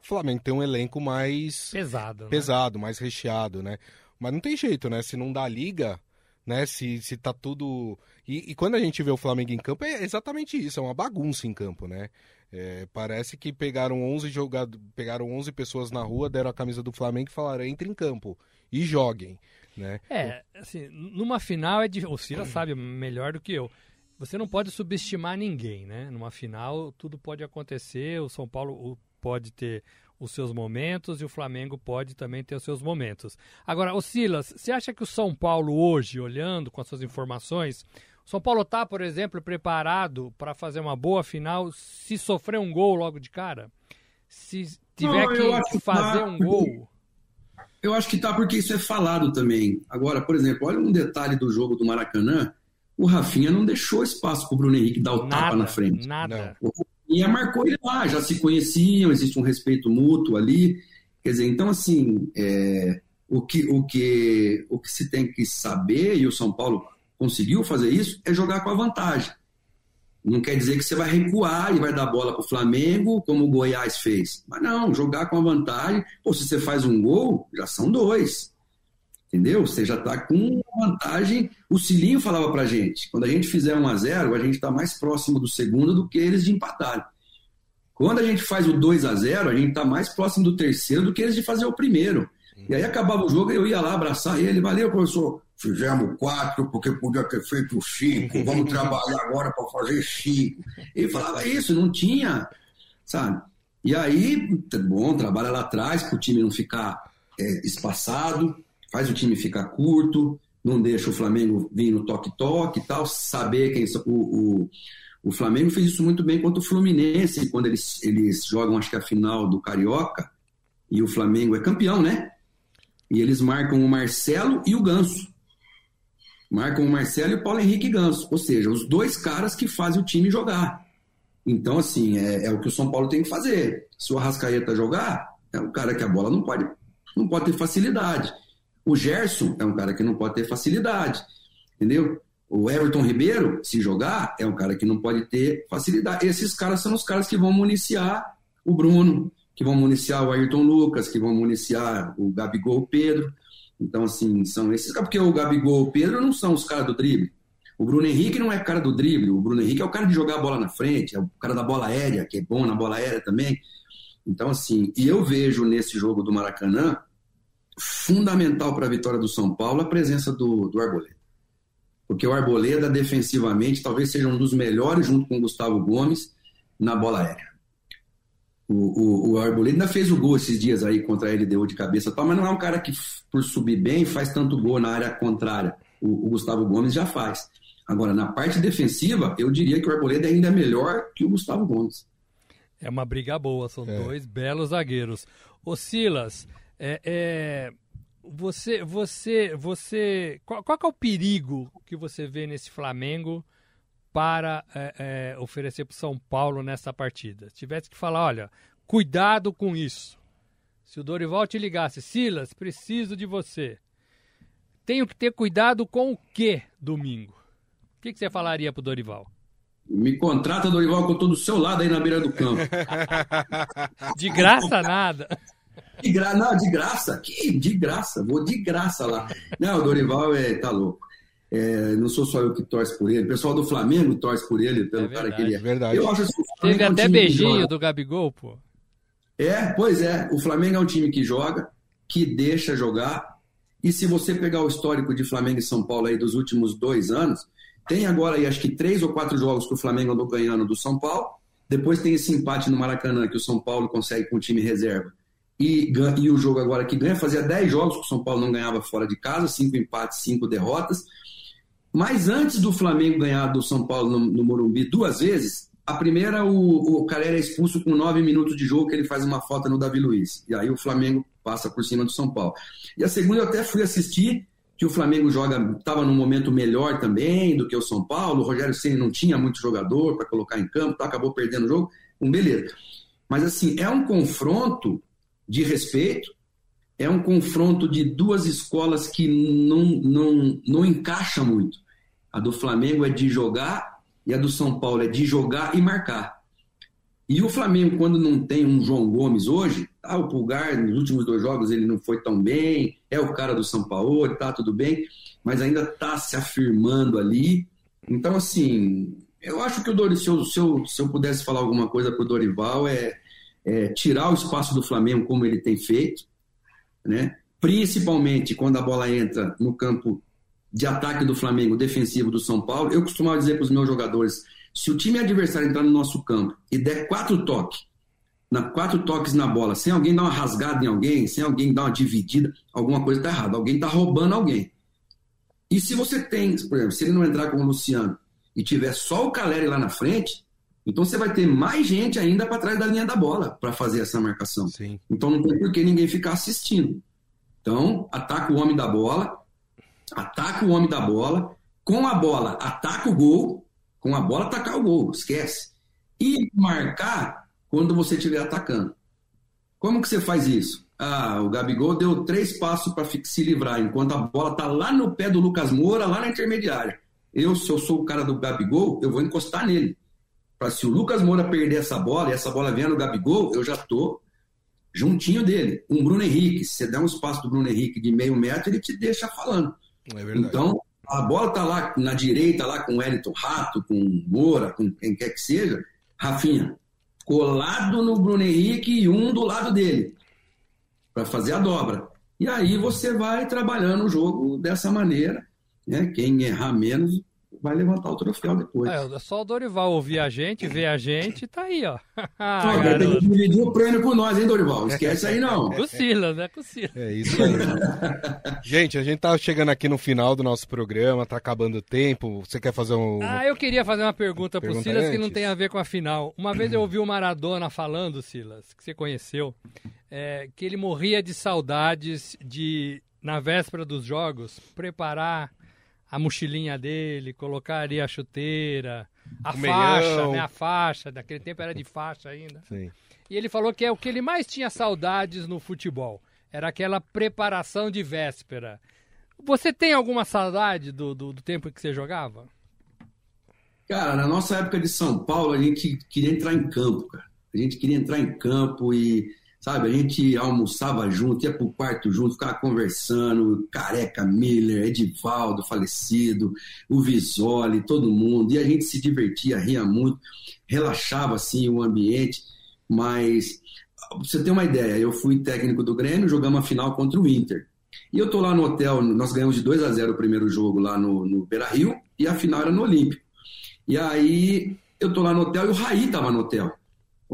o Flamengo tem um elenco mais pesado, né? pesado, mais recheado, né? Mas não tem jeito, né? Se não dá liga, né? Se, se tá tudo. E, e quando a gente vê o Flamengo em campo, é exatamente isso, é uma bagunça em campo, né? É, parece que pegaram 11 jogadores, pegaram 11 pessoas na rua, deram a camisa do Flamengo e falaram: entre em campo e joguem. Né? É, assim, numa final é de... o Cira sabe melhor do que eu. Você não pode subestimar ninguém, né? Numa final tudo pode acontecer, o São Paulo pode ter os seus momentos e o Flamengo pode também ter os seus momentos. Agora, o Silas, você acha que o São Paulo hoje, olhando com as suas informações, o São Paulo está, por exemplo, preparado para fazer uma boa final se sofrer um gol logo de cara? Se tiver não, que fazer tá, um gol. Eu acho que tá porque isso é falado também. Agora, por exemplo, olha um detalhe do jogo do Maracanã. O Rafinha não deixou espaço para o Bruno Henrique dar o nada, tapa na frente. Nada. O Rafinha marcou ele lá, já se conheciam, existe um respeito mútuo ali. Quer dizer, então, assim, é, o, que, o, que, o que se tem que saber, e o São Paulo conseguiu fazer isso, é jogar com a vantagem. Não quer dizer que você vai recuar e vai dar bola para o Flamengo, como o Goiás fez. Mas não, jogar com a vantagem. Pô, se você faz um gol, já são dois. Entendeu? Você já está com vantagem. O Cilinho falava para gente: quando a gente fizer 1 a 0 a gente está mais próximo do segundo do que eles de empatar. Quando a gente faz o 2 a 0 a gente está mais próximo do terceiro do que eles de fazer o primeiro. E aí acabava o jogo, eu ia lá abraçar ele, valeu, professor. Fizemos quatro porque podia ter feito cinco. Vamos trabalhar agora para fazer cinco. Ele falava isso, não tinha, sabe? E aí, bom, trabalha lá atrás para o time não ficar é, espaçado, faz o time ficar curto, não deixa o Flamengo vir no toque-toque e tal, saber quem o, o, o Flamengo fez isso muito bem contra o Fluminense, quando eles, eles jogam, acho que a final do Carioca, e o Flamengo é campeão, né? E eles marcam o Marcelo e o Ganso. Marcam o Marcelo e o Paulo Henrique Ganso. Ou seja, os dois caras que fazem o time jogar. Então, assim, é, é o que o São Paulo tem que fazer. Se o Arrascaeta jogar, é um cara que a bola não pode, não pode ter facilidade. O Gerson é um cara que não pode ter facilidade. Entendeu? O Everton Ribeiro, se jogar, é um cara que não pode ter facilidade. Esses caras são os caras que vão municiar o Bruno, que vão municiar o Ayrton Lucas, que vão municiar o Gabigol Pedro. Então, assim, são esses porque o Gabigol o Pedro não são os caras do drible. O Bruno Henrique não é cara do drible, o Bruno Henrique é o cara de jogar a bola na frente, é o cara da bola aérea, que é bom na bola aérea também. Então, assim, e eu vejo nesse jogo do Maracanã, fundamental para a vitória do São Paulo, a presença do, do Arboleda. Porque o Arboleda, defensivamente, talvez seja um dos melhores, junto com o Gustavo Gomes, na bola aérea. O, o, o Arboleda ainda fez o gol esses dias aí contra a LDU de cabeça tal, mas não é um cara que, por subir bem, faz tanto gol na área contrária. O, o Gustavo Gomes já faz. Agora, na parte defensiva, eu diria que o Arboleda ainda é melhor que o Gustavo Gomes. É uma briga boa, são é. dois belos zagueiros. Ô Silas, é, é, você, você, você, qual, qual é o perigo que você vê nesse Flamengo para é, é oferecer para São Paulo nessa partida? Se tivesse que falar, olha, cuidado com isso. Se o Dorival te ligasse, Silas, preciso de você. Tenho que ter cuidado com o que domingo? O que, que você falaria para o Dorival? Me contrata, Dorival, que eu estou do seu lado aí na beira do campo. de graça nada. De gra... Não, de graça. Que de graça. Vou de graça lá. Não, o Dorival é, tá louco. É, não sou só eu que torce por ele. O pessoal do Flamengo torce por ele, pelo é cara que ele é. Verdade. Eu acho assim, Teve é um até beijinho do Gabigol, pô. É, pois é. O Flamengo é um time que joga, que deixa jogar. E se você pegar o histórico de Flamengo e São Paulo aí dos últimos dois anos, tem agora aí acho que três ou quatro jogos que o Flamengo andou ganhando do São Paulo. Depois tem esse empate no Maracanã que o São Paulo consegue com o time reserva. E, e o jogo agora que ganha, fazia 10 jogos que o São Paulo não ganhava fora de casa, cinco empates, cinco derrotas. Mas antes do Flamengo ganhar do São Paulo no, no Morumbi duas vezes, a primeira, o, o Calera é expulso com nove minutos de jogo, que ele faz uma falta no Davi Luiz. E aí o Flamengo passa por cima do São Paulo. E a segunda eu até fui assistir, que o Flamengo joga estava num momento melhor também do que o São Paulo. O Rogério Ceni não tinha muito jogador para colocar em campo, tá, acabou perdendo o jogo. Um beleza. Mas assim, é um confronto de respeito, é um confronto de duas escolas que não, não, não encaixa muito. A do Flamengo é de jogar e a do São Paulo é de jogar e marcar. E o Flamengo, quando não tem um João Gomes hoje, tá, o Pulgar, nos últimos dois jogos, ele não foi tão bem, é o cara do São Paulo, tá tudo bem, mas ainda está se afirmando ali. Então, assim, eu acho que o Dorival, se se eu, se eu pudesse falar alguma coisa para o Dorival, é, é tirar o espaço do Flamengo como ele tem feito, né? principalmente quando a bola entra no campo de ataque do Flamengo, defensivo do São Paulo. Eu costumava dizer para os meus jogadores se o time adversário entrar no nosso campo e der quatro toques, na, quatro toques na bola, sem alguém dar uma rasgada em alguém, sem alguém dar uma dividida, alguma coisa está errada. Alguém está roubando alguém. E se você tem, por exemplo, se ele não entrar com o Luciano e tiver só o Caleri lá na frente, então você vai ter mais gente ainda para trás da linha da bola para fazer essa marcação. Sim. Então não tem por que ninguém ficar assistindo. Então, ataca o homem da bola, ataca o homem da bola, com a bola, ataca o gol com a bola, atacar o gol, esquece. E marcar quando você estiver atacando. Como que você faz isso? Ah, o Gabigol deu três passos para se livrar, enquanto a bola está lá no pé do Lucas Moura, lá na intermediária. Eu, se eu sou o cara do Gabigol, eu vou encostar nele. Se o Lucas Moura perder essa bola e essa bola vier no Gabigol, eu já tô juntinho dele. Um Bruno Henrique, se você der um espaço do Bruno Henrique de meio metro, ele te deixa falando. É então, a bola tá lá na direita, lá com o Wellington Rato, com Moura, com quem quer que seja. Rafinha, colado no Bruno Henrique e um do lado dele, para fazer a dobra. E aí você vai trabalhando o jogo dessa maneira. Né? Quem errar menos vai levantar o troféu depois. É, só o Dorival ouvir a gente, ver a gente, tá aí, ó. ah, tem que dividir o prêmio com nós, hein, Dorival? Esquece aí, não. com o Silas, né? Com o Silas. É isso aí. gente, a gente tá chegando aqui no final do nosso programa, tá acabando o tempo. Você quer fazer um. Ah, eu queria fazer uma pergunta, pergunta pro Silas antes. que não tem a ver com a final. Uma vez eu ouvi o Maradona falando, Silas, que você conheceu, é, que ele morria de saudades de, na véspera dos jogos, preparar a mochilinha dele, colocaria a chuteira, a o faixa, meião. né? A faixa, daquele tempo era de faixa ainda. Sim. E ele falou que é o que ele mais tinha saudades no futebol. Era aquela preparação de véspera. Você tem alguma saudade do, do, do tempo que você jogava? Cara, na nossa época de São Paulo, a gente queria entrar em campo, cara. A gente queria entrar em campo e sabe? A gente almoçava junto, ia pro quarto junto, ficava conversando, Careca, Miller, Edivaldo, falecido, o Visoli, todo mundo, e a gente se divertia, ria muito, relaxava assim o ambiente, mas pra você ter uma ideia, eu fui técnico do Grêmio, jogamos a final contra o Inter. E eu tô lá no hotel, nós ganhamos de 2 a 0 o primeiro jogo lá no, no Beira Rio, e a final era no Olímpico. E aí eu tô lá no hotel e o Raí tava no hotel.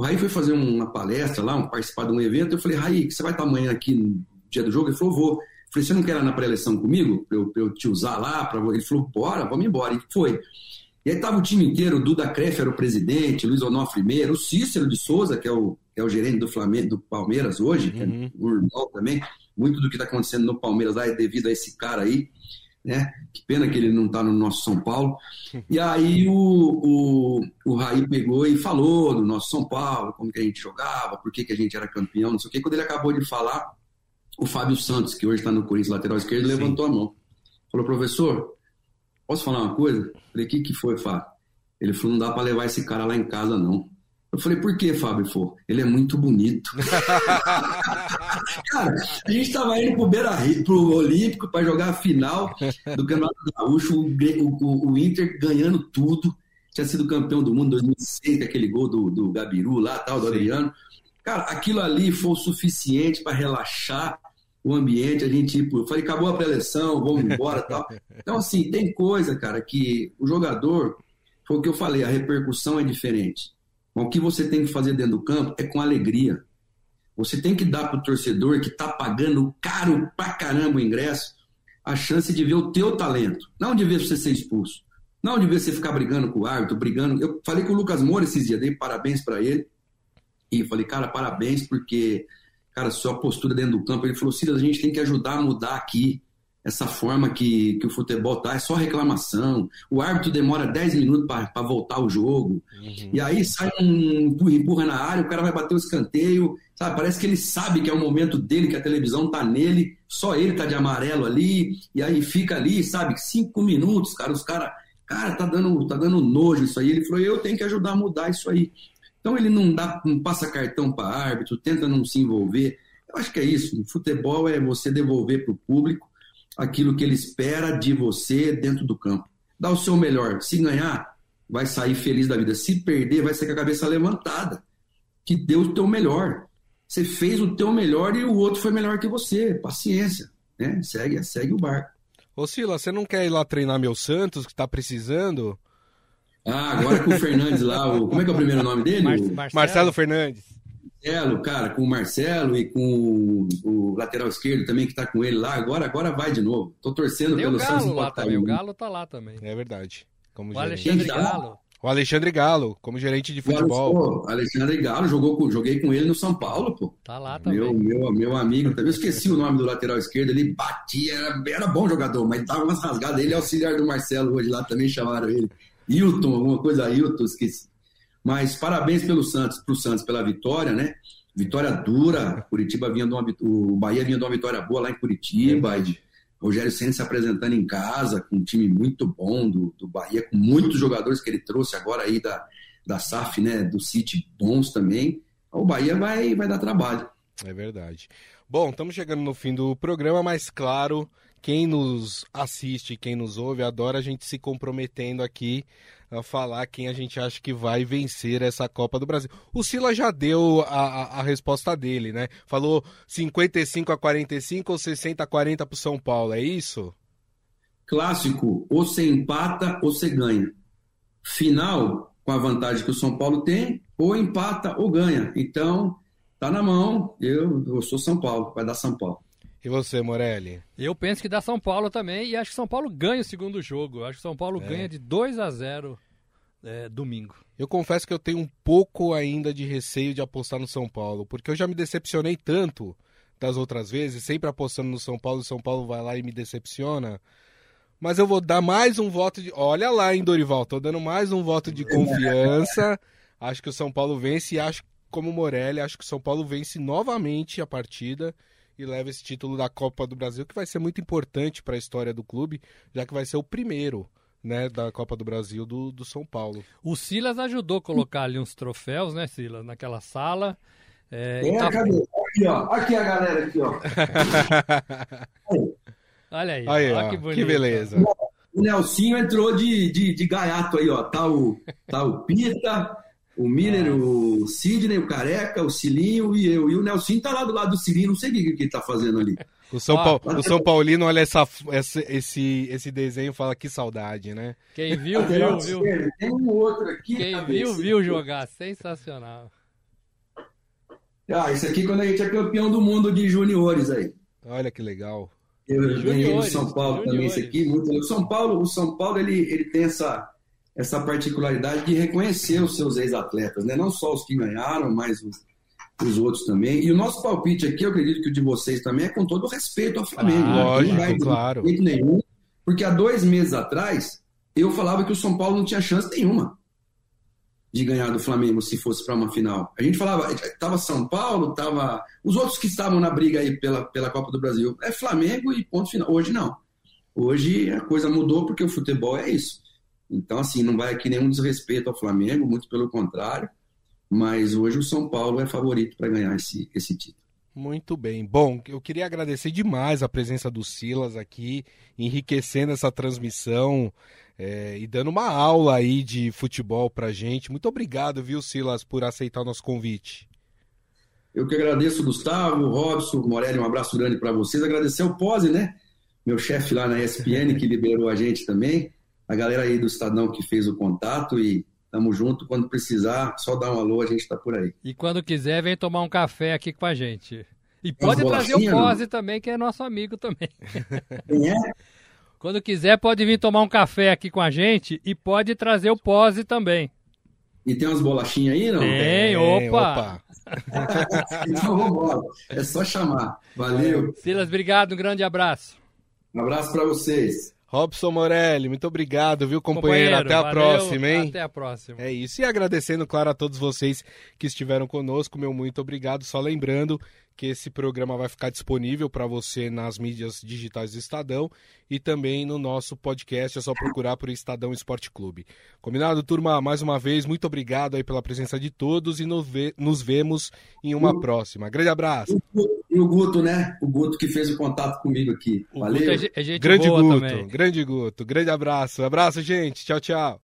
O Raí foi fazer uma palestra lá, um, participar de um evento. Eu falei, Raí, você vai estar amanhã aqui no dia do jogo? Ele falou, vou. Eu falei, você não quer ir na pré-eleição comigo? Pra eu, pra eu, te usar lá? Pra... Ele falou, bora, vamos embora. E foi. E aí tava o time inteiro, o Duda Kreff era o presidente, Luiz Onofre Meira, o Cícero de Souza, que é o, que é o gerente do Flamengo, do Palmeiras hoje, uhum. que é uhum. o irmão também. Muito do que está acontecendo no Palmeiras lá é devido a esse cara aí né? Que pena que ele não está no nosso São Paulo. E aí o, o, o Raí pegou e falou do nosso São Paulo, como que a gente jogava, por que, que a gente era campeão, não sei o quê. Quando ele acabou de falar, o Fábio Santos, que hoje está no Corinthians lateral esquerdo, Sim. levantou a mão. Falou, professor, posso falar uma coisa? Falei, o que, que foi, Fábio? Ele falou, não dá para levar esse cara lá em casa, não. Eu falei, por que, Fábio Fô? Ele é muito bonito. Cara, a gente estava indo pro Beira Rio, pro Olímpico para jogar a final do Campeonato Gaúcho, o, o, o, Inter ganhando tudo. Tinha sido campeão do mundo em 2006, aquele gol do, do Gabiru lá, tal, do Sim. Adriano. Cara, aquilo ali foi o suficiente para relaxar o ambiente. A gente, tipo, eu falei, acabou a preleção, vamos embora tal. Então, assim, tem coisa, cara, que o jogador, foi o que eu falei, a repercussão é diferente. O que você tem que fazer dentro do campo é com alegria. Você tem que dar para o torcedor que está pagando caro pra caramba o ingresso a chance de ver o teu talento, não de ver você ser expulso, não de ver você ficar brigando com o árbitro, brigando. Eu falei com o Lucas Moura esses dias, dei parabéns para ele e falei, cara, parabéns porque, cara, sua postura dentro do campo. Ele falou, Silas, a gente tem que ajudar a mudar aqui essa forma que, que o futebol tá, é só reclamação. O árbitro demora 10 minutos para voltar o jogo. Uhum. E aí sai um empurra, empurra na área, o cara vai bater o escanteio. Sabe? Parece que ele sabe que é o momento dele, que a televisão tá nele, só ele tá de amarelo ali, e aí fica ali, sabe? Cinco minutos, cara, os caras. Cara, tá dando, tá dando nojo isso aí. Ele falou, eu tenho que ajudar a mudar isso aí. Então ele não dá, não passa cartão para árbitro, tenta não se envolver. Eu acho que é isso. O futebol é você devolver para o público aquilo que ele espera de você dentro do campo. Dá o seu melhor. Se ganhar, vai sair feliz da vida. Se perder, vai ser com a cabeça levantada. Que deu o teu melhor. Você fez o teu melhor e o outro foi melhor que você. Paciência. Né? Segue, segue o barco. Ô Sila, você não quer ir lá treinar meu Santos, que tá precisando? Ah, agora com o Fernandes lá, o... como é que é o primeiro nome dele? Marcelo, Marcelo Fernandes. Marcelo, cara, com o Marcelo e com o, lateral esquerdo também que tá com ele lá, agora, agora vai de novo. Tô torcendo Tem pelo o Galo lá também, o Galo tá lá também. É verdade. Como o Alexandre Galo. O Alexandre Galo, como gerente de futebol. Pô, Alexandre Galo, jogou com, joguei com ele no São Paulo, pô. Tá lá também. Meu, meu, meu amigo, também eu esqueci o nome do lateral esquerdo, ele batia, era, era bom jogador, mas dava umas rasgadas. Ele é auxiliar do Marcelo hoje lá, também chamaram ele. Hilton, alguma coisa, Hilton, esqueci. Mas parabéns pelo Santos, pro Santos pela vitória, né? Vitória dura. Curitiba vinha de uma, o Bahia vinha de uma vitória boa lá em Curitiba. Rogério Senna se apresentando em casa com um time muito bom do, do Bahia, com muitos jogadores que ele trouxe agora aí da, da SAF, né? Do City bons também. O Bahia vai, vai dar trabalho. É verdade. Bom, estamos chegando no fim do programa, mas claro, quem nos assiste, quem nos ouve, adora a gente se comprometendo aqui a falar quem a gente acha que vai vencer essa Copa do Brasil. O Sila já deu a, a, a resposta dele, né? Falou 55 a 45 ou 60 a 40 para o São Paulo, é isso? Clássico, ou você empata ou você ganha. Final, com a vantagem que o São Paulo tem, ou empata ou ganha. Então, tá na mão. Eu, eu sou São Paulo, vai dar São Paulo. E você, Morelli? Eu penso que dá São Paulo também e acho que São Paulo ganha o segundo jogo. Acho que São Paulo é. ganha de 2 a 0 é, domingo. Eu confesso que eu tenho um pouco ainda de receio de apostar no São Paulo, porque eu já me decepcionei tanto das outras vezes, sempre apostando no São Paulo, e São Paulo vai lá e me decepciona. mas eu vou dar mais um voto de. Olha lá, hein, Dorival, tô dando mais um voto de confiança. Acho que o São Paulo vence e acho, como o Morelli, acho que o São Paulo vence novamente a partida e leva esse título da Copa do Brasil, que vai ser muito importante para a história do clube, já que vai ser o primeiro. Né, da Copa do Brasil do, do São Paulo. O Silas ajudou a colocar ali uns troféus, né, Silas, naquela sala. É, tá... cadê? Aqui, ó. Aqui a galera aqui, ó. Olha aí, aí ó, que bonito. Que beleza. O Nelsinho entrou de, de, de gaiato aí, ó. Tá o, tá o Pita, o Miller, o Sidney, o Careca, o Cilinho e eu. E o Nelsinho tá lá do lado do Cilinho, não sei o que, que ele tá fazendo ali. O São, ah, o São Paulino olha essa, esse, esse, esse desenho e fala que saudade, né? Quem viu, viu, viu. Tem um outro aqui. Quem viu, viu jogar. Sensacional. Ah, isso aqui quando a gente é campeão do mundo de juniores aí. Olha que legal. Eu ganhei no São Paulo também esse aqui. Muito... O São Paulo, o São Paulo ele, ele tem essa, essa particularidade de reconhecer os seus ex-atletas, né? Não só os que ganharam, mas os, os outros também. E o nosso palpite aqui, eu acredito que o de vocês também é com todo respeito ao Flamengo. Ah, lógico, não vai claro. Nenhum, porque há dois meses atrás eu falava que o São Paulo não tinha chance nenhuma de ganhar do Flamengo se fosse para uma final. A gente falava, estava São Paulo, estava os outros que estavam na briga aí pela, pela Copa do Brasil. É Flamengo e ponto final. Hoje não. Hoje a coisa mudou porque o futebol é isso. Então, assim, não vai aqui nenhum desrespeito ao Flamengo, muito pelo contrário. Mas hoje o São Paulo é favorito para ganhar esse, esse título. Muito bem. Bom, eu queria agradecer demais a presença do Silas aqui, enriquecendo essa transmissão é, e dando uma aula aí de futebol pra gente. Muito obrigado, viu, Silas, por aceitar o nosso convite. Eu que agradeço, Gustavo, Robson, Morelli, um abraço grande para vocês. Agradecer o Pose, né? Meu chefe lá na ESPN, que liberou a gente também. A galera aí do Estadão que fez o contato e tamo junto. Quando precisar, só dá um alô, a gente tá por aí. E quando quiser, vem tomar um café aqui com a gente. E pode trazer o Pose também, que é nosso amigo também. Quem é? Quando quiser, pode vir tomar um café aqui com a gente e pode trazer o pose também. E tem umas bolachinhas aí, não? Tem, opa! opa. então vambora. É só chamar. Valeu. Silas, obrigado. Um grande abraço. Um abraço para vocês. Robson Morelli, muito obrigado, viu, companheiro? companheiro Até a valeu, próxima, hein? Até a próxima. É isso. E agradecendo, claro, a todos vocês que estiveram conosco, meu muito obrigado. Só lembrando que esse programa vai ficar disponível para você nas mídias digitais do Estadão e também no nosso podcast. É só procurar por Estadão Esporte Clube. Combinado, turma? Mais uma vez, muito obrigado aí pela presença de todos e nos vemos em uma o, próxima. Grande abraço. E o Guto, né? O Guto que fez o contato comigo aqui. Valeu. É, é grande Guto, também. grande Guto. Grande abraço. Abraço, gente. Tchau, tchau.